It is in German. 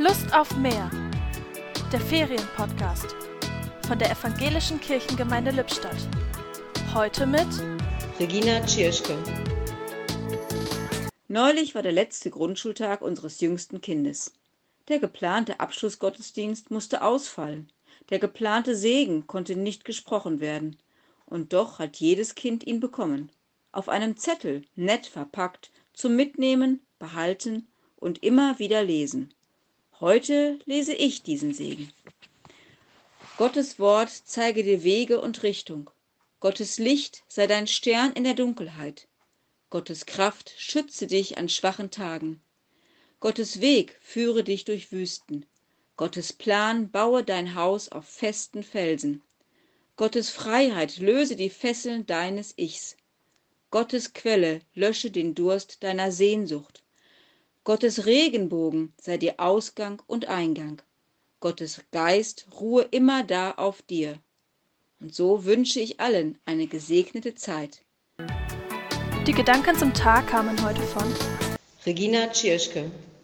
Lust auf mehr. Der Ferienpodcast von der Evangelischen Kirchengemeinde Lippstadt. Heute mit Regina Tschirschke. Neulich war der letzte Grundschultag unseres jüngsten Kindes. Der geplante Abschlussgottesdienst musste ausfallen. Der geplante Segen konnte nicht gesprochen werden. Und doch hat jedes Kind ihn bekommen. Auf einem Zettel, nett verpackt, zum Mitnehmen, behalten und immer wieder lesen. Heute lese ich diesen Segen. Gottes Wort zeige dir Wege und Richtung. Gottes Licht sei dein Stern in der Dunkelheit. Gottes Kraft schütze dich an schwachen Tagen. Gottes Weg führe dich durch Wüsten. Gottes Plan baue dein Haus auf festen Felsen. Gottes Freiheit löse die Fesseln deines Ichs. Gottes Quelle lösche den Durst deiner Sehnsucht. Gottes Regenbogen sei dir Ausgang und Eingang. Gottes Geist ruhe immer da auf dir. Und so wünsche ich allen eine gesegnete Zeit. Die Gedanken zum Tag kamen heute von Regina Tschirschke